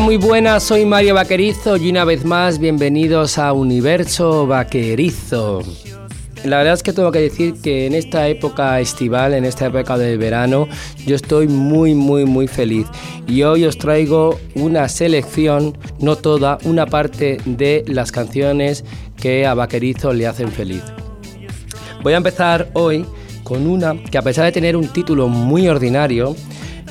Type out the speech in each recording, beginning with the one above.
Muy buenas, soy Mario Vaquerizo y una vez más bienvenidos a Universo Vaquerizo. La verdad es que tengo que decir que en esta época estival, en esta época de verano, yo estoy muy, muy, muy feliz. Y hoy os traigo una selección, no toda, una parte de las canciones que a Vaquerizo le hacen feliz. Voy a empezar hoy con una que a pesar de tener un título muy ordinario,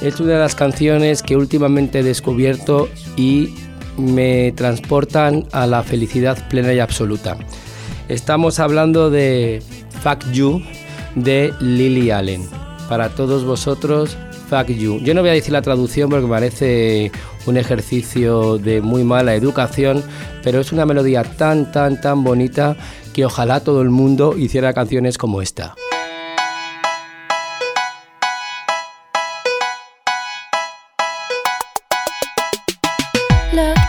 es una de las canciones que últimamente he descubierto y me transportan a la felicidad plena y absoluta. Estamos hablando de Fuck You de Lily Allen. Para todos vosotros, Fuck You. Yo no voy a decir la traducción porque parece un ejercicio de muy mala educación, pero es una melodía tan, tan, tan bonita que ojalá todo el mundo hiciera canciones como esta.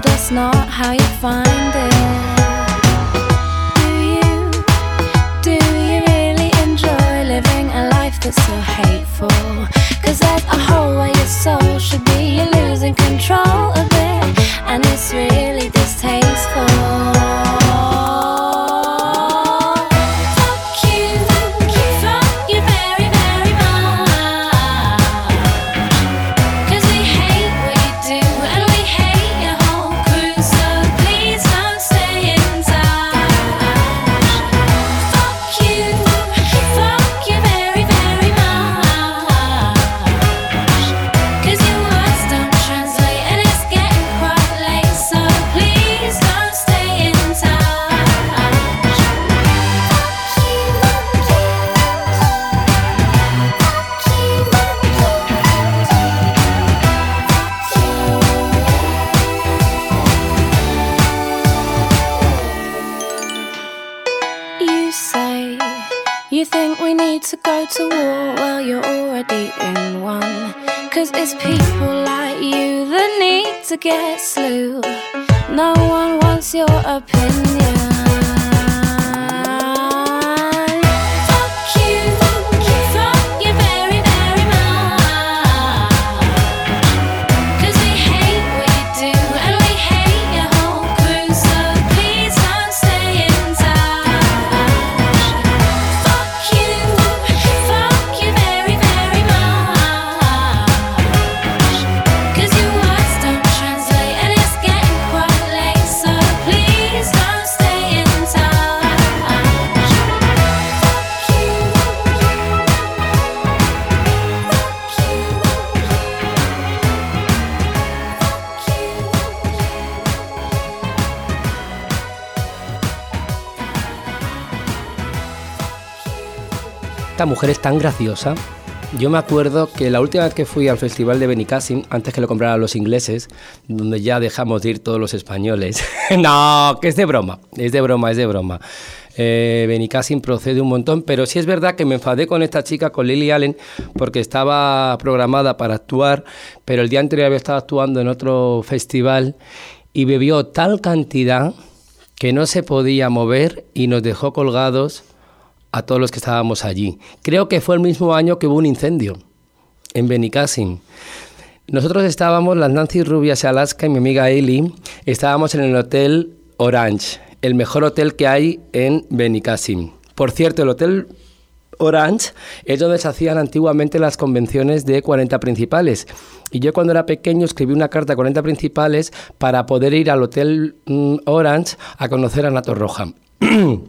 told us not how you find it. Do you, do you really enjoy living a life that's so hateful? Cause there's a hole where your soul. Esta mujer es tan graciosa. Yo me acuerdo que la última vez que fui al festival de Benicassim, antes que lo compraran los ingleses, donde ya dejamos de ir todos los españoles. no, que es de broma, es de broma, es de broma. Eh, Benicassim procede un montón, pero sí es verdad que me enfadé con esta chica, con Lily Allen, porque estaba programada para actuar, pero el día anterior había estado actuando en otro festival y bebió tal cantidad que no se podía mover y nos dejó colgados a todos los que estábamos allí. Creo que fue el mismo año que hubo un incendio en Benicassim. Nosotros estábamos, las Nancy Rubias Alaska y mi amiga Eli, estábamos en el Hotel Orange, el mejor hotel que hay en Benicassim. Por cierto, el Hotel Orange es donde se hacían antiguamente las convenciones de 40 principales. Y yo cuando era pequeño escribí una carta a 40 principales para poder ir al Hotel mm, Orange a conocer a Nato Roja.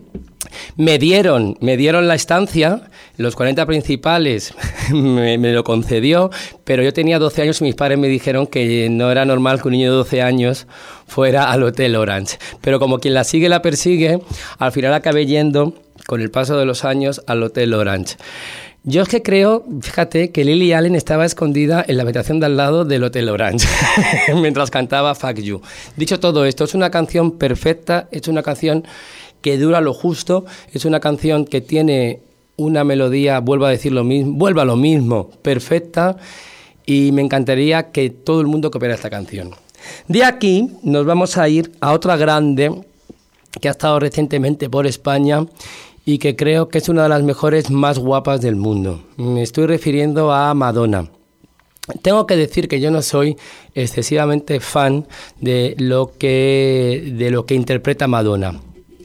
Me dieron, me dieron la estancia, los 40 principales me, lo concedió, pero yo tenía 12 años y mis padres me dijeron que no era normal que un niño de 12 años fuera al Hotel Orange. Pero como quien la sigue la persigue, al final acabé yendo, con el paso de los años, al Hotel Orange. Yo es que creo, fíjate, que Lily Allen estaba escondida en la habitación de al lado del Hotel Orange mientras cantaba Fuck You. Dicho todo esto, es una canción perfecta, es una canción que dura lo justo, es una canción que tiene una melodía, vuelvo a decir lo mismo, vuelva lo mismo, perfecta, y me encantaría que todo el mundo copiara esta canción. De aquí nos vamos a ir a otra grande que ha estado recientemente por España y que creo que es una de las mejores más guapas del mundo. Me estoy refiriendo a Madonna. Tengo que decir que yo no soy excesivamente fan de lo que, de lo que interpreta Madonna.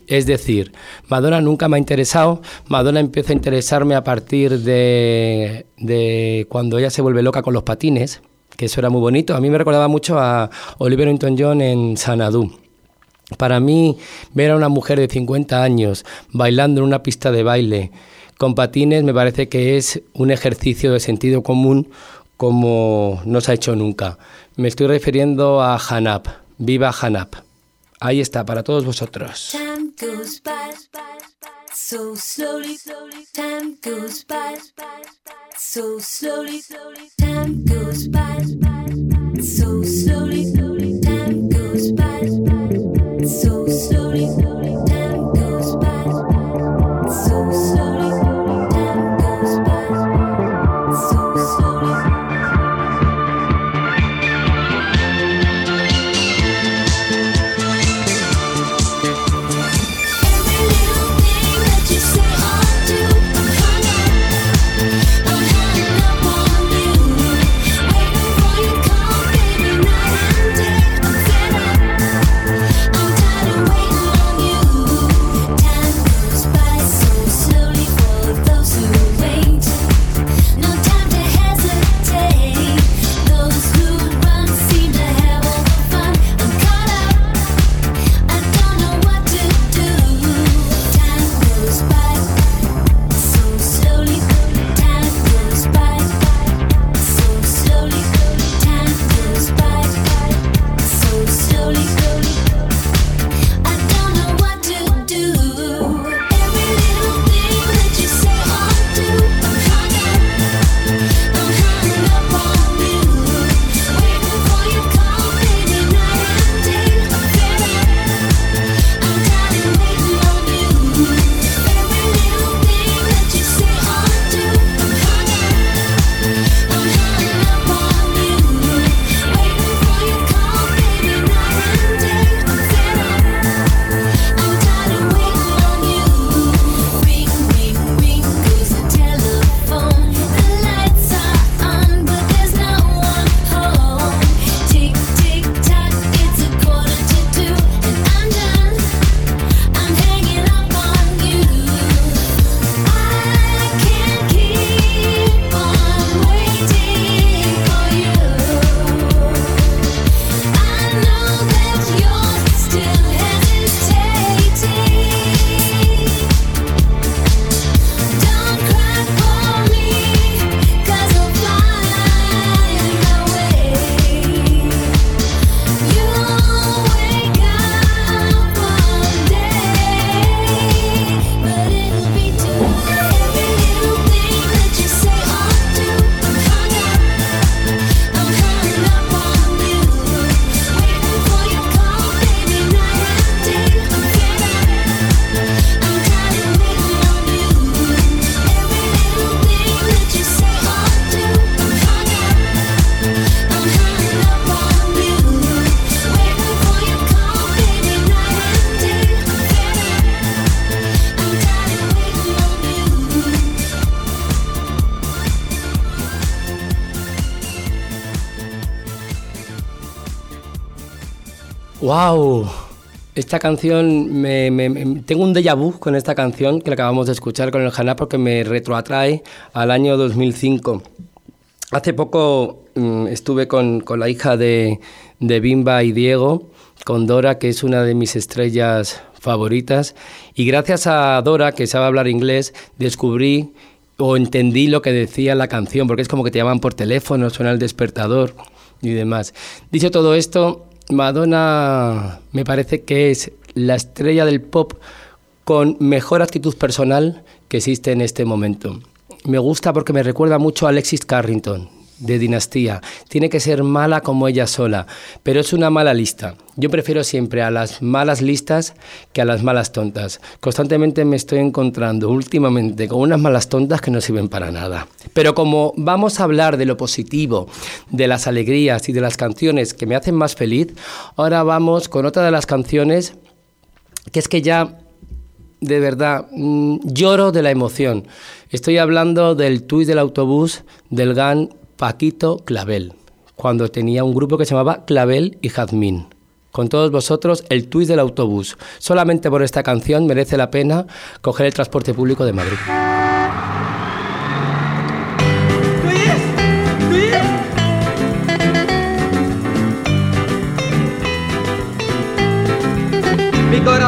Es decir, Madonna nunca me ha interesado, Madonna empieza a interesarme a partir de, cuando ella se vuelve loca con los patines, que eso era muy bonito. A mí me recordaba mucho a Oliver Newton-John en Sanadu. Para mí, ver a una mujer de 50 años bailando en una pista de baile con patines me parece que es un ejercicio de sentido común como no se ha hecho nunca. Me estoy refiriendo a Hanap. Viva Hanap. Ahí está, para todos vosotros. so so. ¡Wow! Esta canción, me, tengo un déjà vu con esta canción que acabamos de escuchar con el Haná porque me retroatrae al año 2005. Hace poco mm, estuve con, con, la hija de, de Bimba y Diego, con Dora, que es una de mis estrellas favoritas, y gracias a Dora, que sabe hablar inglés, descubrí o entendí lo que decía la canción, porque es como que te llaman por teléfono, suena el despertador y demás. Dicho todo esto, Madonna me parece que es la estrella del pop con mejor actitud personal que existe en este momento. Me gusta porque me recuerda mucho a Alexis Carrington, de dinastía. Tiene que ser mala como ella sola, pero es una mala lista. Yo prefiero siempre a las malas listas que a las malas tontas. Constantemente me estoy encontrando últimamente con unas malas tontas que no sirven para nada. Pero como vamos a hablar de lo positivo, de las alegrías y de las canciones que me hacen más feliz, ahora vamos con otra de las canciones que es que ya de verdad mm, lloro de la emoción. Estoy hablando del tuit del autobús del GAN Paquito Clavel, cuando tenía un grupo que se llamaba Clavel y Jazmín. Con todos vosotros, el tuit del autobús. Solamente por esta canción merece la pena coger el transporte público de Madrid.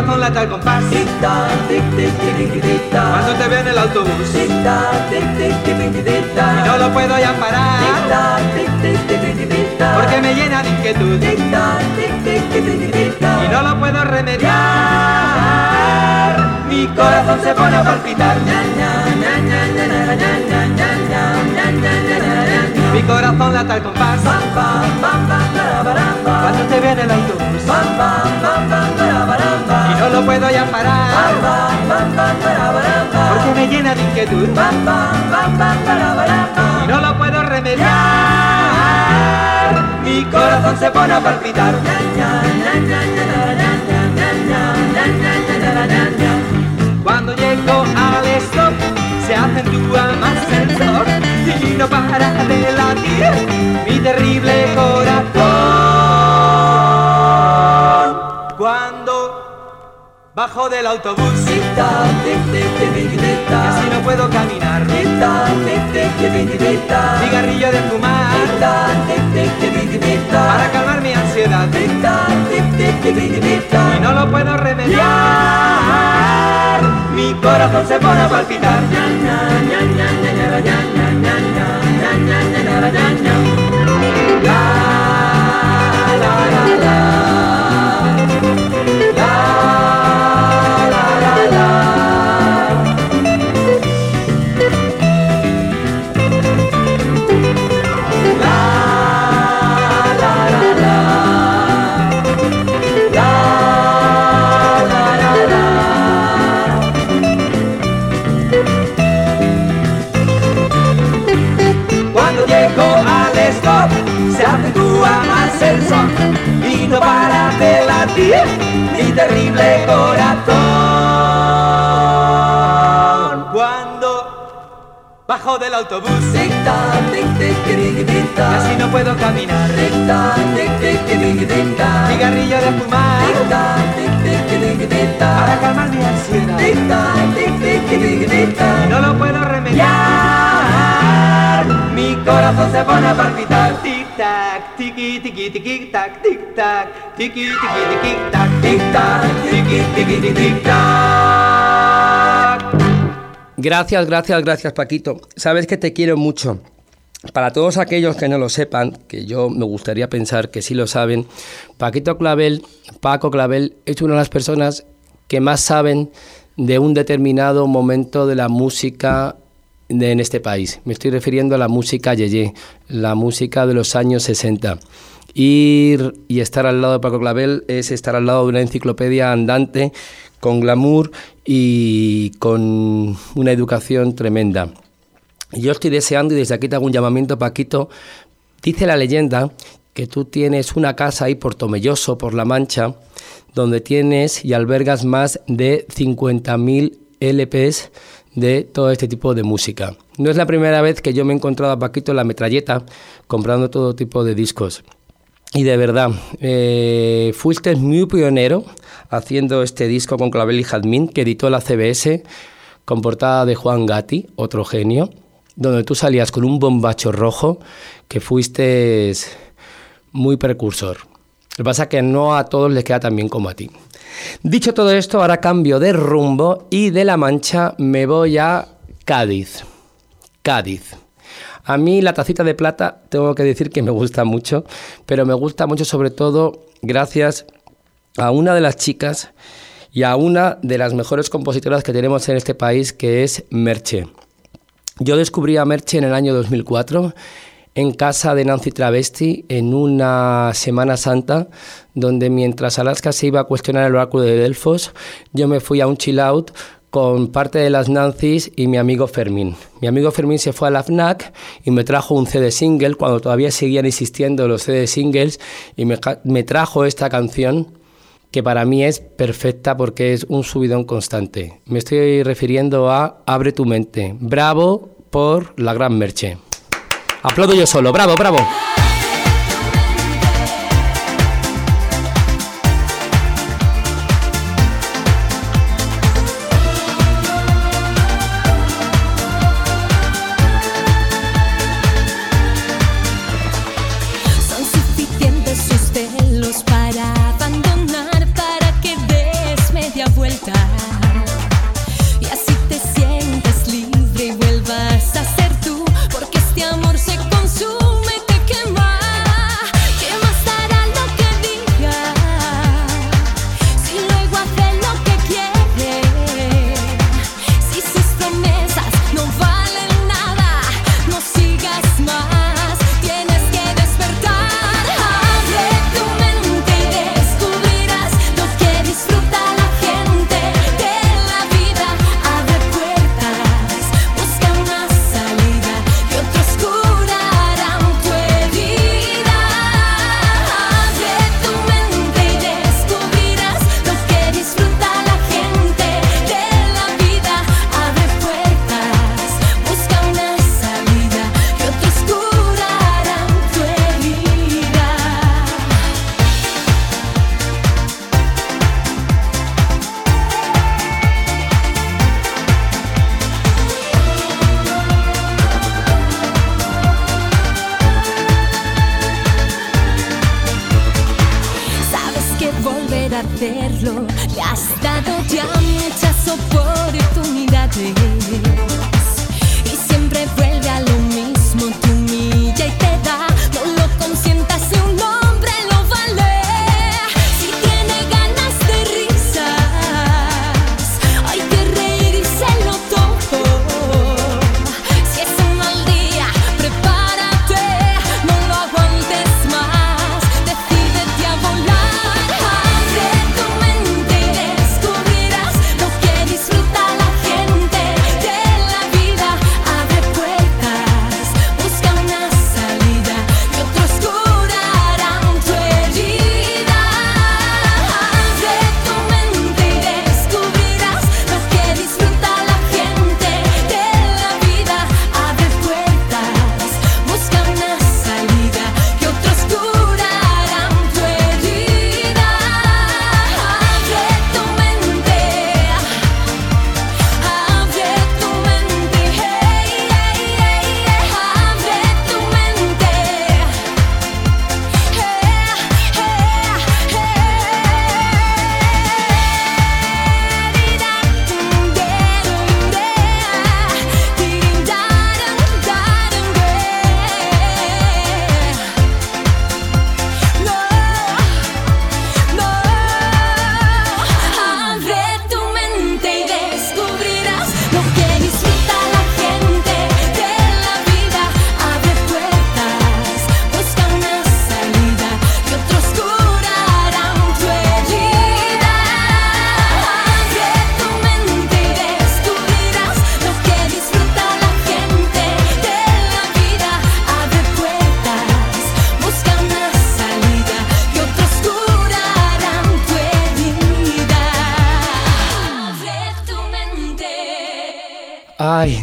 Mi corazón late al compás Cuando te veo en el autobús Y no lo puedo ya parar Porque me llena de inquietud Y no lo puedo remediar Mi corazón se pone a palpitar Mi corazón late al compás Cuando te veo en el autobús no lo puedo ya parar. Porque me llena de inquietud. Y no lo puedo remediar. Mi corazón se pone a palpitar. Cuando llego al stop se acentúa más el sensor Y no para de latir mi terrible corazón Bajo del autobús y así no puedo caminar Cigarrillo de fumar Para calmar mi ansiedad Y no lo puedo remediar Mi corazón se pone a palpitar terrible corazón. Cuando bajo del autobús, casi no puedo caminar, cigarrillo de fumar, para calmar mi ansiedad, no lo puedo remediar, mi corazón se pone a palpitar. Gracias, gracias, gracias Paquito. Sabes que te quiero mucho. Para todos aquellos que no lo sepan, que yo me gustaría pensar que sí lo saben, Paquito Clavel, Paco Clavel, es una de las personas que más saben de un determinado momento de la música en este país. Me estoy refiriendo a la música Yeye, la música de los años 60. Ir y estar al lado de Paco Clavel es estar al lado de una enciclopedia andante con glamour y con una educación tremenda. Yo estoy deseando y desde aquí te hago un llamamiento, Paquito. Dice la leyenda que tú tienes una casa ahí por Tomelloso, por La Mancha, donde tienes y albergas más de 50.000 LPs de todo este tipo de música. No es la primera vez que yo me he encontrado a Paquito en la metralleta comprando todo tipo de discos. Y de verdad, eh, fuiste muy pionero haciendo este disco con Clavel y Jazmín que editó la CBS con portada de Juan Gatti, otro genio, donde tú salías con un bombacho rojo que fuiste muy precursor. Lo que pasa es que no a todos les queda tan bien como a ti. Dicho todo esto, ahora cambio de rumbo y de La Mancha me voy a Cádiz. Cádiz. A mí la tacita de plata tengo que decir que me gusta mucho, pero me gusta mucho sobre todo gracias a una de las chicas y a una de las mejores compositoras que tenemos en este país, que es Merche. Yo descubrí a Merche en el año 2004 en casa de Nancy Travesti en una Semana Santa, donde mientras Alaska se iba a cuestionar el oráculo de Delfos, yo me fui a un chill out con parte de las Nancy's y mi amigo Fermín. Mi amigo Fermín se fue a la FNAC y me trajo un CD single cuando todavía seguían existiendo los CD singles y me, trajo esta canción que para mí es perfecta porque es un subidón constante. Me estoy refiriendo a Abre tu mente. Bravo por la gran Merche. Aplaudo yo solo. Bravo, bravo.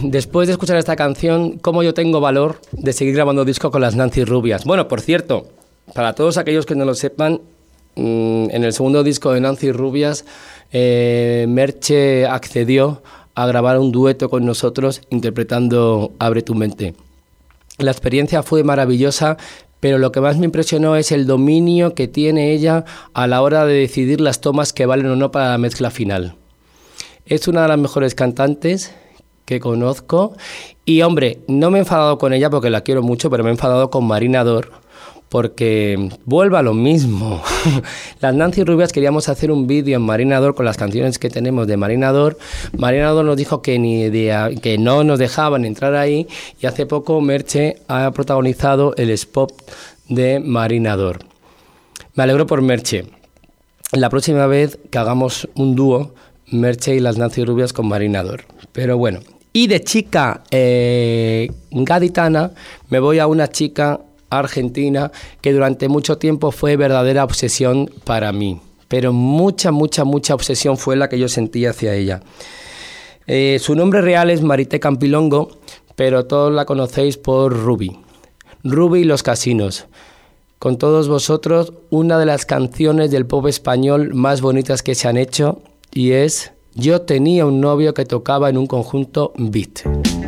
Después de escuchar esta canción, cómo yo tengo valor de seguir grabando disco con las Nancy Rubias. Bueno, por cierto, para todos aquellos que no lo sepan, mm, en el segundo disco de Nancy Rubias, eh, Merche accedió a grabar un dueto con nosotros interpretando Abre tu mente. La experiencia fue maravillosa, pero lo que más me impresionó es el dominio que tiene ella a la hora de decidir las tomas que valen o no para la mezcla final. Es una de las mejores cantantes que conozco y hombre, no me he enfadado con ella porque la quiero mucho, pero me he enfadado con Marina Dor porque vuelva lo mismo. las Nancy Rubias queríamos hacer un vídeo en Marinador con las canciones que tenemos de Marinador. Marinador nos dijo que, ni que no nos dejaban entrar ahí y hace poco Merche ha protagonizado el spot de Marinador. Me alegro por Merche. La próxima vez que hagamos un dúo, Merche y las Nancy Rubias con Marinador. Pero bueno, y de chica eh, gaditana me voy a una chica argentina que durante mucho tiempo fue verdadera obsesión para mí. Pero mucha, mucha, mucha obsesión fue la que yo sentí hacia ella. Eh, su nombre real es Marité Campilongo, pero todos la conocéis por Ruby. Ruby y los casinos. Con todos vosotros, una de las canciones del pop español más bonitas que se han hecho y es Yo tenía un novio que tocaba en un conjunto beat.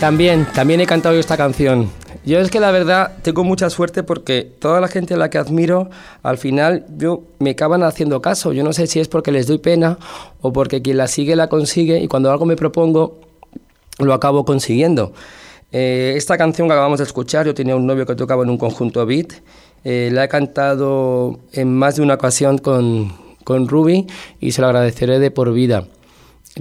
También, también he cantado yo esta canción. Yo es que la verdad tengo mucha suerte porque toda la gente a la que admiro, al final yo me acaban haciendo caso. Yo no sé si es porque les doy pena o porque quien la sigue la consigue y cuando algo me propongo lo acabo consiguiendo. Eh, esta canción que acabamos de escuchar, yo tenía un novio que tocaba en un conjunto beat, Eh, la he cantado en más de una ocasión con, con Ruby y se lo agradeceré de por vida.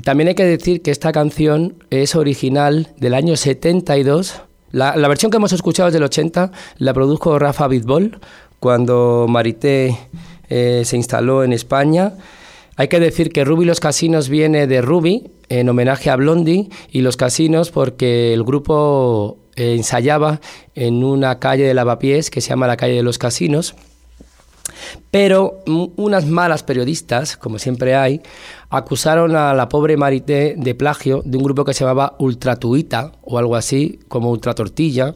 También hay que decir que esta canción es original del año 72. La, la versión que hemos escuchado es del 80, la produjo Rafa Bitbol cuando Marité eh, se instaló en España. Hay que decir que Ruby los Casinos viene de Ruby, en homenaje a Blondie, y los Casinos porque el grupo eh, ensayaba en una calle de lavapiés que se llama la calle de los Casinos. Pero unas malas periodistas, como siempre hay, acusaron a la pobre Marité de plagio de un grupo que se llamaba Ultratuita o algo así, como Ultratortilla,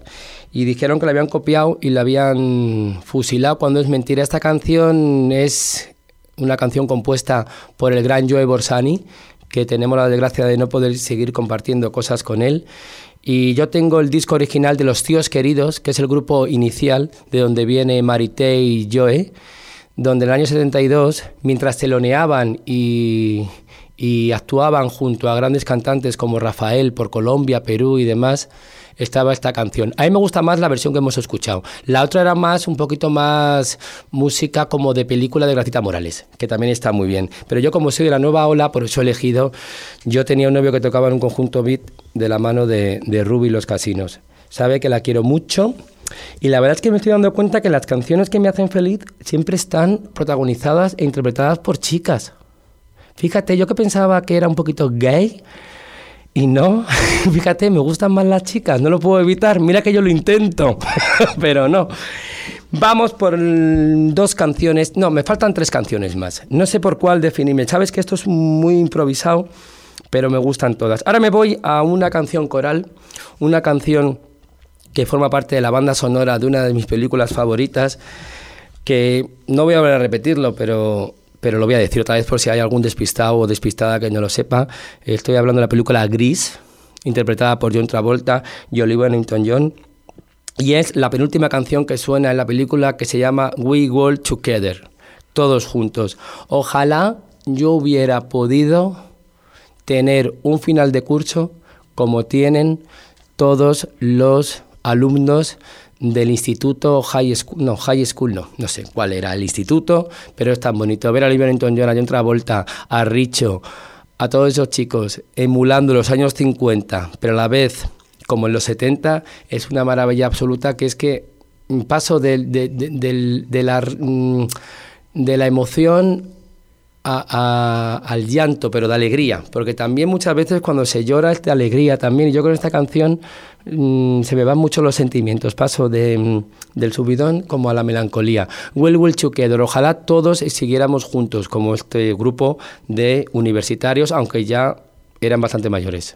y dijeron que la habían copiado y la habían fusilado cuando es mentira. Esta canción es una canción compuesta por el gran Joe Borsani, que tenemos la desgracia de no poder seguir compartiendo cosas con él. Y yo tengo el disco original de Los Tíos Queridos, que es el grupo inicial de donde viene Marité y Joe, donde en el año 72, mientras teloneaban y, y actuaban junto a grandes cantantes como Rafael por Colombia, Perú y demás, estaba esta canción. A mí me gusta más la versión que hemos escuchado. La otra era más, un poquito más música como de película de Gracita Morales, que también está muy bien. Pero yo como soy de la nueva ola, por eso he elegido, yo tenía un novio que tocaba en un conjunto beat de la mano de, de Ruby Los Casinos. Sabe que la quiero mucho. Y la verdad es que me estoy dando cuenta que las canciones que me hacen feliz siempre están protagonizadas e interpretadas por chicas. Fíjate, yo que pensaba que era un poquito gay, y no, fíjate, me gustan más las chicas, no lo puedo evitar, mira que yo lo intento, pero no. Vamos por dos canciones, no, me faltan tres canciones más. No sé por cuál definirme, sabes que esto es muy improvisado, pero me gustan todas. Ahora me voy a una canción coral, una canción que forma parte de la banda sonora de una de mis películas favoritas, que no voy a volver a repetirlo, pero pero lo voy a decir otra vez por si hay algún despistado o despistada que no lo sepa. Estoy hablando de la película Gris, interpretada por John Travolta y Olivia Newton-John. Y es la penúltima canción que suena en la película que se llama We World Together, todos juntos. Ojalá yo hubiera podido tener un final de curso como tienen todos los alumnos del instituto High School, no, High School no, no sé cuál era el instituto, pero es tan bonito ver a Olivia Newton-John, a John Travolta, a Richo, a todos esos chicos emulando los años 50, pero a la vez como en los 70, es una maravilla absoluta que es que paso de, de, la, mm, de la emoción al llanto, pero de alegría, porque también muchas veces cuando se llora es de alegría también, y yo con esta canción mm, se me van mucho los sentimientos, paso de, mm, del subidón como a la melancolía. Will Will Together, ojalá todos siguiéramos juntos como este grupo de universitarios, aunque ya eran bastante mayores.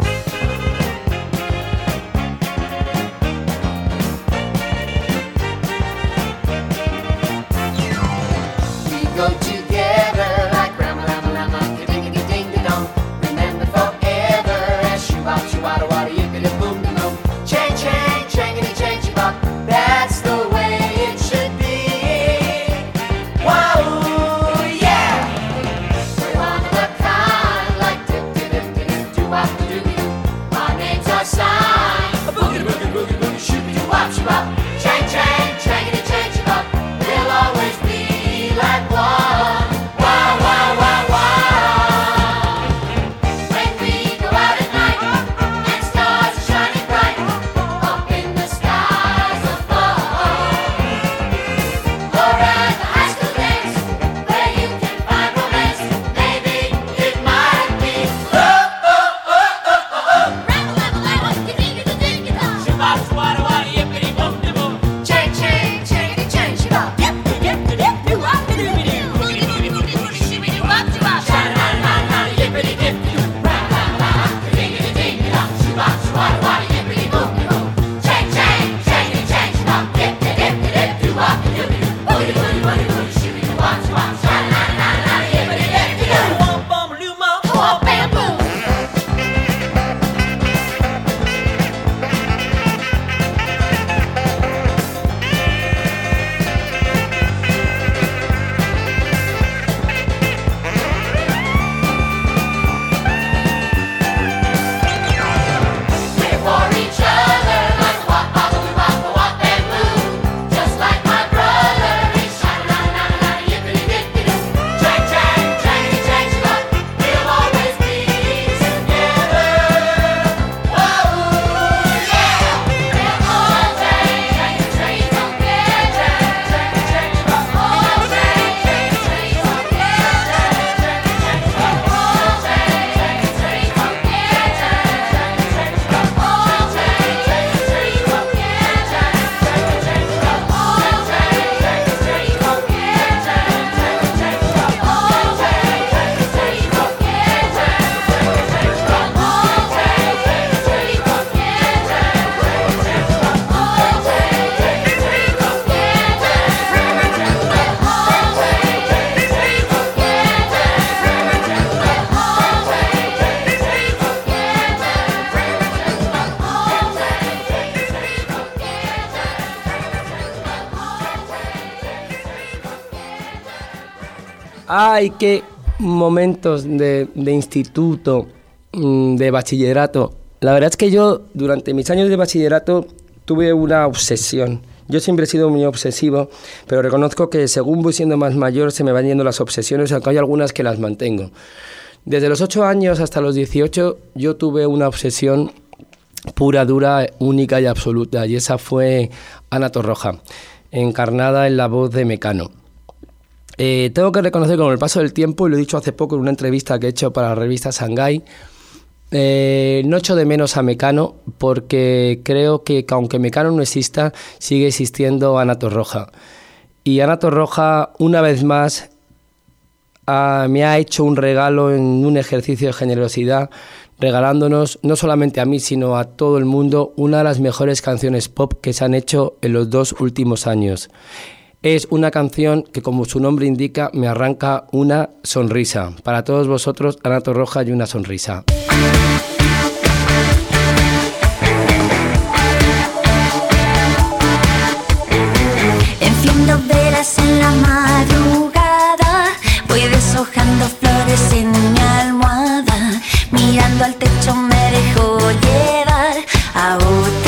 Ay, qué momentos de, de instituto, mm, de bachillerato. La verdad es que yo durante mis años de bachillerato tuve una obsesión. Yo siempre he sido muy obsesivo, pero reconozco que según voy siendo más mayor se me van yendo las obsesiones, aunque hay algunas que las mantengo. Desde los 8 años hasta los 18 yo tuve una obsesión pura, dura, única y absoluta, y esa fue Ana Torroja, encarnada en la voz de Mecano. Eh, tengo que reconocer con el paso del tiempo, y lo he dicho hace poco en una entrevista que he hecho para la revista Shanghai, eh, no echo de menos a Mecano porque creo que, que aunque Mecano no exista, sigue existiendo Ana Torroja. Y Ana Torroja, una vez más, me ha hecho un regalo en un ejercicio de generosidad, regalándonos no solamente a mí, sino a todo el mundo una de las mejores canciones pop que se han hecho en los dos últimos años. Es una canción que, como su nombre indica, me arranca una sonrisa. Para todos vosotros, Ana Torroja y una sonrisa. Enciendo velas en la madrugada, voy deshojando flores en mi almohada, mirando al techo me dejo llevar a otra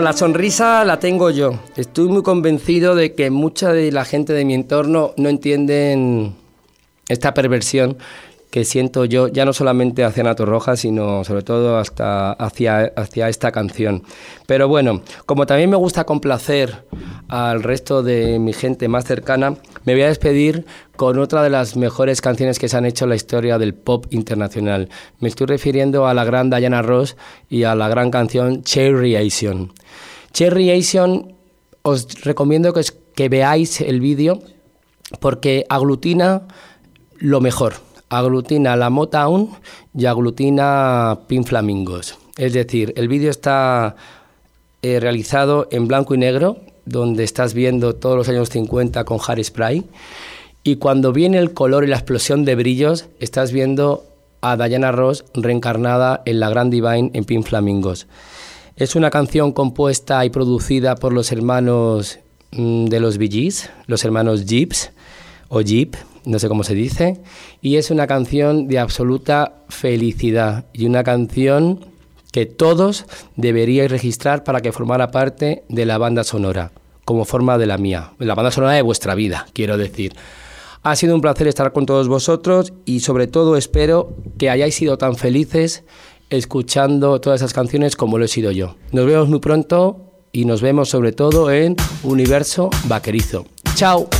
La sonrisa la tengo yo. Estoy muy convencido de que mucha de la gente de mi entorno no entienden esta perversión que siento yo, ya no solamente hacia Nato Roja, sino sobre todo hasta hacia, hacia esta canción. Pero bueno, como también me gusta complacer al resto de mi gente más cercana, me voy a despedir con otra de las mejores canciones que se han hecho en la historia del pop internacional. Me estoy refiriendo a la gran Diana Ross y a la gran canción Cherry Asian. Cherry Asian, os recomiendo que, veáis el vídeo porque aglutina lo mejor aglutina la Motown y aglutina Pin Flamingos. Es decir, el vídeo está eh, realizado en blanco y negro, donde estás viendo todos los años 50 con Spray y cuando viene el color y la explosión de brillos, estás viendo a Diana Ross reencarnada en la Grand Divine en Pin Flamingos. Es una canción compuesta y producida por los hermanos mm, de los Bee los hermanos Jeeps o Jeep, no sé cómo se dice, y es una canción de absoluta felicidad y una canción que todos deberíais registrar para que formara parte de la banda sonora, como forma de la mía, la banda sonora de vuestra vida, quiero decir. Ha sido un placer estar con todos vosotros y sobre todo espero que hayáis sido tan felices escuchando todas esas canciones como lo he sido yo. Nos vemos muy pronto y nos vemos sobre todo en Universo Vaquerizo. Chao.